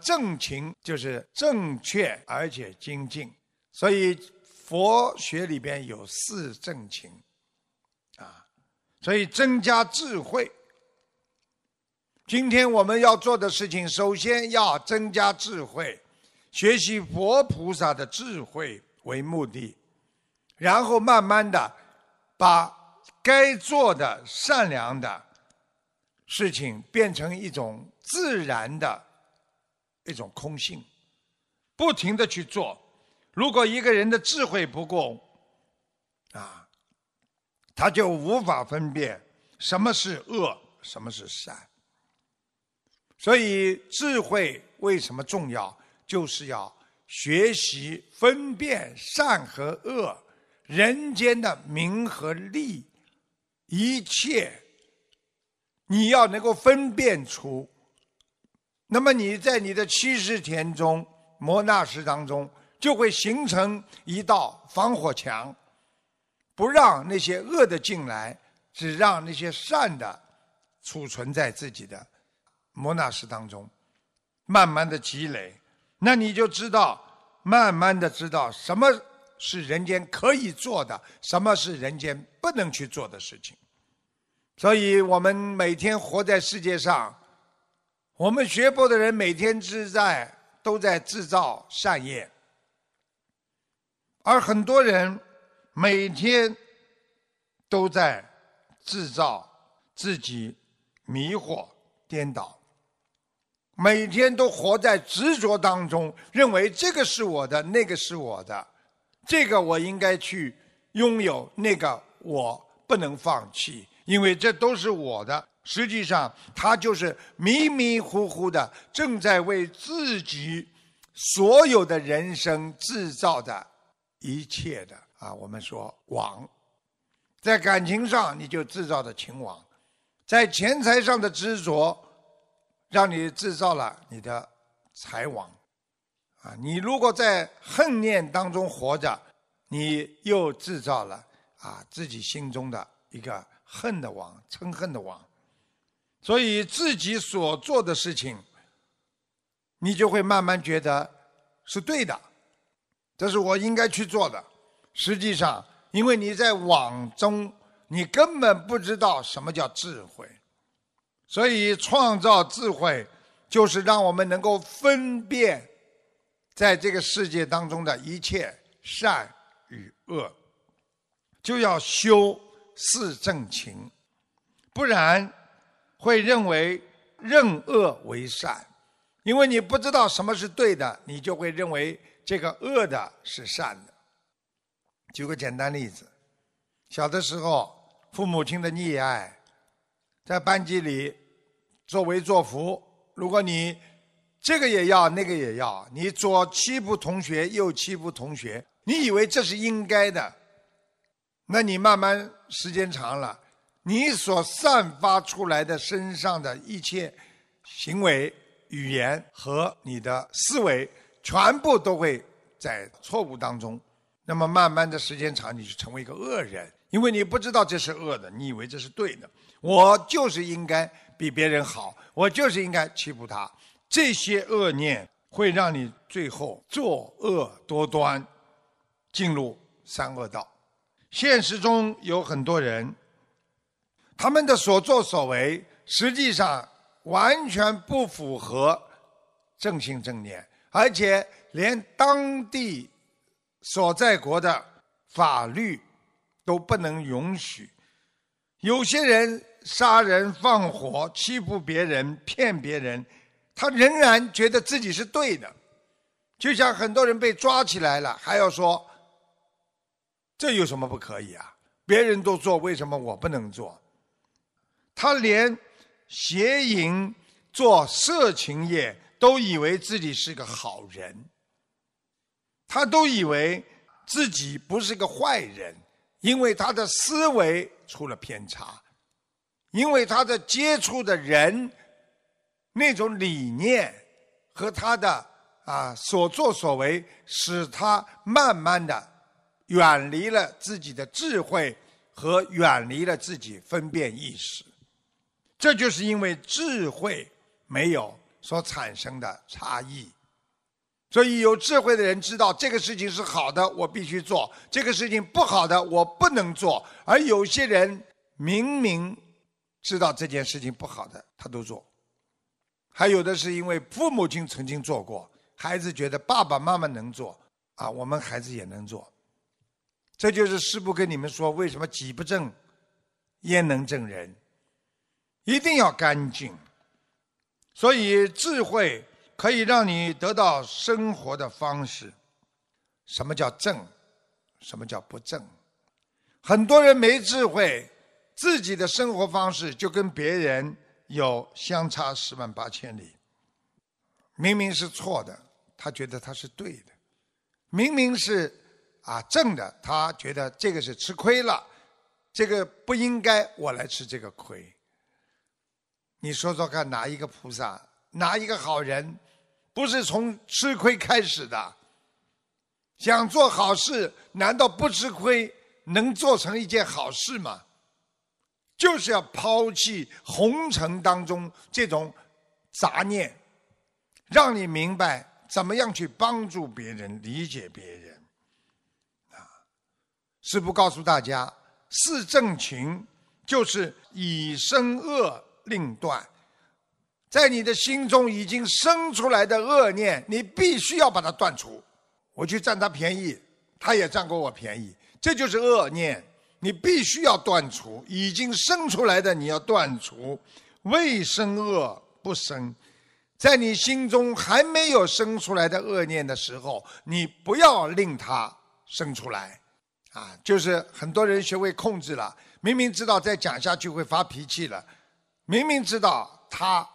正勤就是正确而且精进，所以佛学里边有四正勤，啊，所以增加智慧。今天我们要做的事情，首先要增加智慧，学习佛菩萨的智慧为目的，然后慢慢的把该做的善良的事情变成一种自然的。一种空性，不停的去做。如果一个人的智慧不够，啊，他就无法分辨什么是恶，什么是善。所以智慧为什么重要？就是要学习分辨善和恶，人间的名和利，一切你要能够分辨出。那么你在你的七十天中、摩纳石当中，就会形成一道防火墙，不让那些恶的进来，只让那些善的储存在自己的摩纳石当中，慢慢的积累，那你就知道，慢慢的知道什么是人间可以做的，什么是人间不能去做的事情。所以我们每天活在世界上。我们学佛的人每天是在都在制造善业，而很多人每天都在制造自己迷惑颠倒，每天都活在执着当中，认为这个是我的，那个是我的，这个我应该去拥有，那个我不能放弃，因为这都是我的。实际上，他就是迷迷糊糊的，正在为自己所有的人生制造的一切的。啊，我们说网，在感情上你就制造的情网，在钱财上的执着，让你制造了你的财网，啊，你如果在恨念当中活着，你又制造了啊自己心中的一个恨的网，嗔恨的网。所以自己所做的事情，你就会慢慢觉得是对的，这是我应该去做的。实际上，因为你在网中，你根本不知道什么叫智慧。所以，创造智慧，就是让我们能够分辨，在这个世界当中的一切善与恶，就要修四正勤，不然。会认为任恶为善，因为你不知道什么是对的，你就会认为这个恶的是善的。举个简单例子，小的时候父母亲的溺爱，在班级里作威作福，如果你这个也要那个也要，你左欺负同学右欺负同学，你以为这是应该的，那你慢慢时间长了。你所散发出来的身上的一切行为、语言和你的思维，全部都会在错误当中。那么慢慢的时间长，你就成为一个恶人，因为你不知道这是恶的，你以为这是对的。我就是应该比别人好，我就是应该欺负他。这些恶念会让你最后作恶多端，进入三恶道。现实中有很多人。他们的所作所为，实际上完全不符合正信正念，而且连当地所在国的法律都不能允许。有些人杀人放火、欺负别人、骗别人，他仍然觉得自己是对的。就像很多人被抓起来了，还要说这有什么不可以啊？别人都做，为什么我不能做？他连邪淫、做色情业都以为自己是个好人，他都以为自己不是个坏人，因为他的思维出了偏差，因为他的接触的人那种理念和他的啊所作所为，使他慢慢的远离了自己的智慧和远离了自己分辨意识。这就是因为智慧没有所产生的差异。所以有智慧的人知道这个事情是好的，我必须做；这个事情不好的，我不能做。而有些人明明知道这件事情不好的，他都做。还有的是因为父母亲曾经做过，孩子觉得爸爸妈妈能做，啊，我们孩子也能做。这就是师父跟你们说，为什么己不正，焉能正人？一定要干净。所以智慧。可以让你得到生活的方式。什么叫正？什么叫不正？很多人没智慧，自己的生活方式就跟别人有相差十万八千里。明明是错的，他觉得他是对的；明明是啊正的，他觉得这个是吃亏了，这个不应该我来吃这个亏。你说说看，哪一个菩萨，哪一个好人？不是从吃亏开始的。想做好事，难道不吃亏能做成一件好事吗？就是要抛弃红尘当中这种杂念，让你明白怎么样去帮助别人、理解别人。啊，师父告诉大家，四正勤就是以身恶令断。在你的心中已经生出来的恶念，你必须要把它断除。我去占他便宜，他也占过我便宜，这就是恶念，你必须要断除。已经生出来的你要断除，未生恶不生，在你心中还没有生出来的恶念的时候，你不要令它生出来。啊，就是很多人学会控制了，明明知道再讲下去会发脾气了，明明知道他。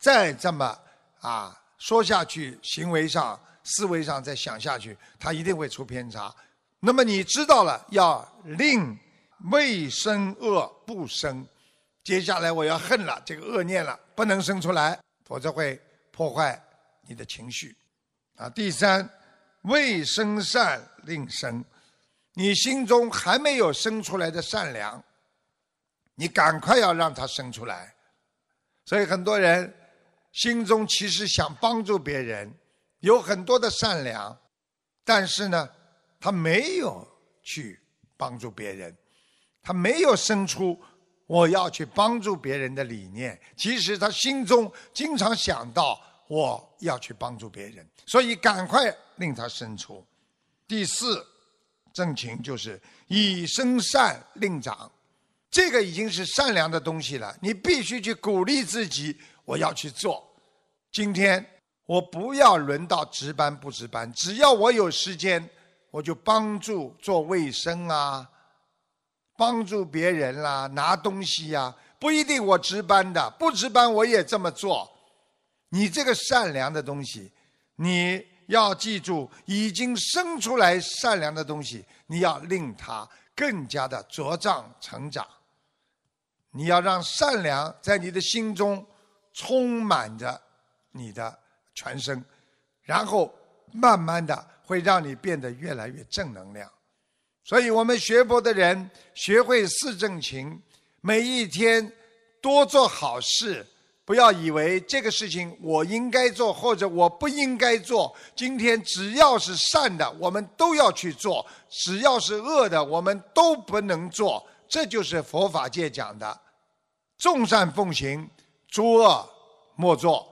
再这么啊说下去，行为上、思维上再想下去，他一定会出偏差。那么你知道了，要令未生恶不生。接下来我要恨了这个恶念了，不能生出来，否则会破坏你的情绪。啊，第三，未生善令生，你心中还没有生出来的善良，你赶快要让它生出来。所以很多人。心中其实想帮助别人，有很多的善良，但是呢，他没有去帮助别人，他没有生出我要去帮助别人的理念。其实他心中经常想到我要去帮助别人，所以赶快令他生出。第四正情就是以生善令长，这个已经是善良的东西了，你必须去鼓励自己。我要去做。今天我不要轮到值班不值班，只要我有时间，我就帮助做卫生啊，帮助别人啦，拿东西呀，不一定我值班的，不值班我也这么做。你这个善良的东西，你要记住，已经生出来善良的东西，你要令它更加的茁壮成长。你要让善良在你的心中。充满着你的全身，然后慢慢的会让你变得越来越正能量。所以我们学佛的人学会四正勤，每一天多做好事，不要以为这个事情我应该做或者我不应该做。今天只要是善的，我们都要去做；只要是恶的，我们都不能做。这就是佛法界讲的众善奉行。诸恶莫作。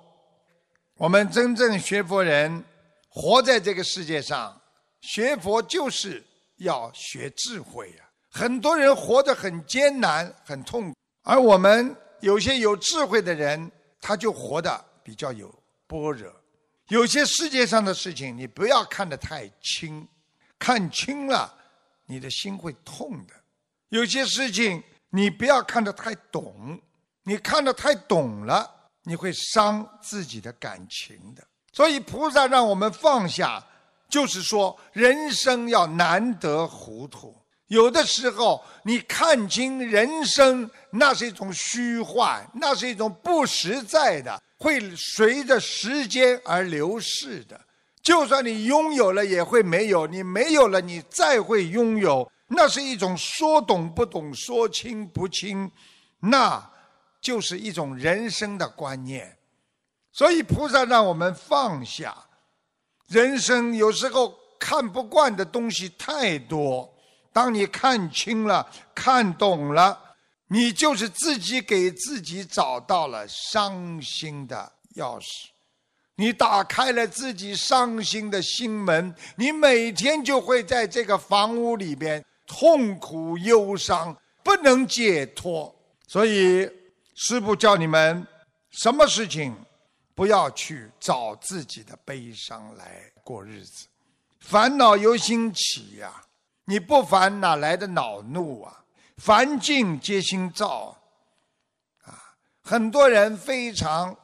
我们真正学佛人活在这个世界上，学佛就是要学智慧呀。很多人活得很艰难、很痛苦，而我们有些有智慧的人，他就活得比较有波折。有些世界上的事情，你不要看得太轻，看轻了，你的心会痛的。有些事情，你不要看得太懂。你看得太懂了，你会伤自己的感情的。所以菩萨让我们放下，就是说人生要难得糊涂。有的时候你看清人生，那是一种虚幻，那是一种不实在的，会随着时间而流逝的。就算你拥有了，也会没有；你没有了，你再会拥有，那是一种说懂不懂，说清不清。那。就是一种人生的观念，所以菩萨让我们放下。人生有时候看不惯的东西太多，当你看清了、看懂了，你就是自己给自己找到了伤心的钥匙。你打开了自己伤心的心门，你每天就会在这个房屋里边痛苦、忧伤，不能解脱。所以，师父叫你们，什么事情不要去找自己的悲伤来过日子。烦恼由心起呀，你不烦哪来的恼怒啊？烦境皆心造啊！很多人非常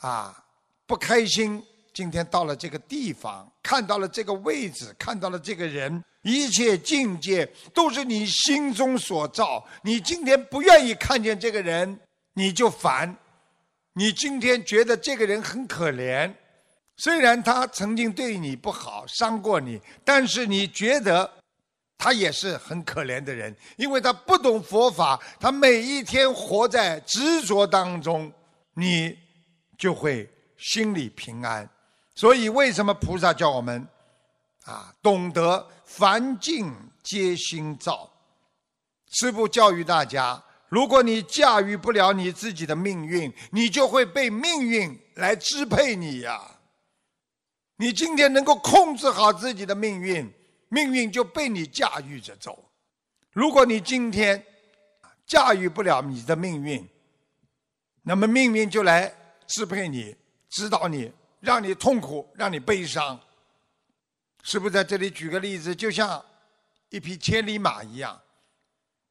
啊。不开心，今天到了这个地方，看到了这个位置，看到了这个人，一切境界都是你心中所造。你今天不愿意看见这个人，你就烦；你今天觉得这个人很可怜，虽然他曾经对你不好，伤过你，但是你觉得他也是很可怜的人，因为他不懂佛法，他每一天活在执着当中，你就会。心里平安，所以为什么菩萨叫我们啊懂得凡境皆心造？师父教育大家：如果你驾驭不了你自己的命运，你就会被命运来支配你呀。你今天能够控制好自己的命运，命运就被你驾驭着走；如果你今天驾驭不了你的命运，那么命运就来支配你。指导你，让你痛苦，让你悲伤，是不是在这里举个例子？就像一匹千里马一样，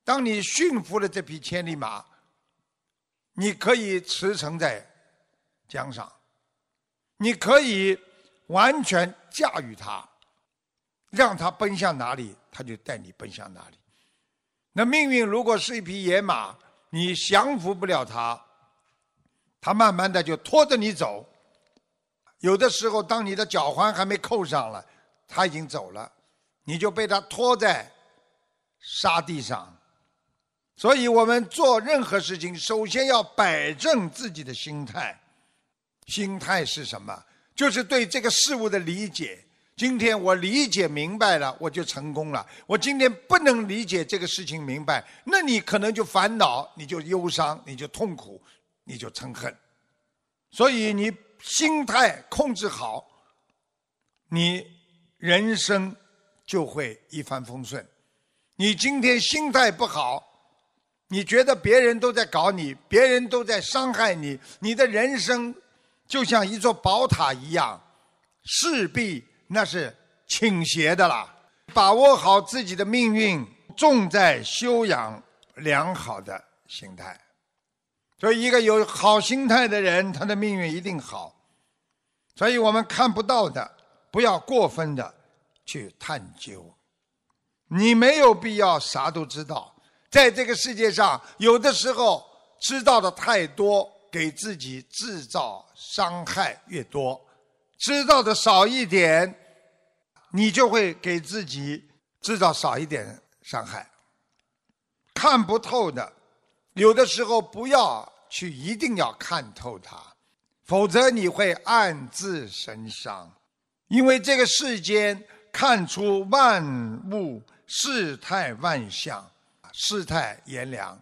当你驯服了这匹千里马，你可以驰骋在江上，你可以完全驾驭它，让它奔向哪里，它就带你奔向哪里。那命运如果是一匹野马，你降服不了它。它慢慢的就拖着你走，有的时候，当你的脚环还没扣上了，他已经走了，你就被他拖在沙地上。所以我们做任何事情，首先要摆正自己的心态。心态是什么？就是对这个事物的理解。今天我理解明白了，我就成功了。我今天不能理解这个事情明白，那你可能就烦恼，你就忧伤，你就痛苦。你就嗔恨，所以你心态控制好，你人生就会一帆风顺。你今天心态不好，你觉得别人都在搞你，别人都在伤害你，你的人生就像一座宝塔一样，势必那是倾斜的啦。把握好自己的命运，重在修养良好的心态。所以，一个有好心态的人，他的命运一定好。所以我们看不到的，不要过分的去探究。你没有必要啥都知道。在这个世界上，有的时候知道的太多，给自己制造伤害越多；知道的少一点，你就会给自己制造少一点伤害。看不透的。有的时候不要去，一定要看透它，否则你会暗自神伤。因为这个世间看出万物世态万象，世态炎凉，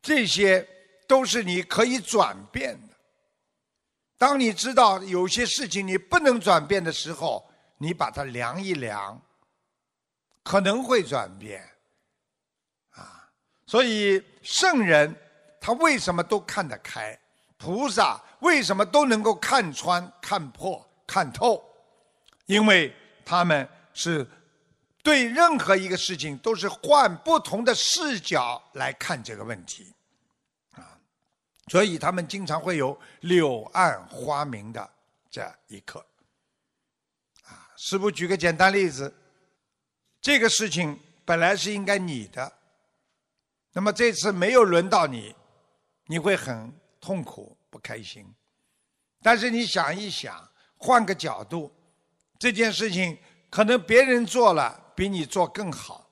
这些都是你可以转变的。当你知道有些事情你不能转变的时候，你把它量一量，可能会转变。啊所以圣人他为什么都看得开？菩萨为什么都能够看穿、看破、看透？因为他们是对任何一个事情都是换不同的视角来看这个问题，啊，所以他们经常会有柳暗花明的这一刻。啊，师傅举个简单例子，这个事情本来是应该你的。那么这次没有轮到你，你会很痛苦、不开心。但是你想一想，换个角度，这件事情可能别人做了比你做更好，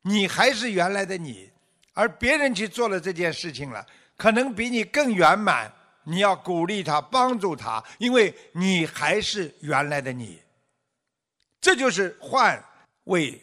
你还是原来的你，而别人去做了这件事情了，可能比你更圆满，你要鼓励他，帮助他，因为你还是原来的你。这就是换位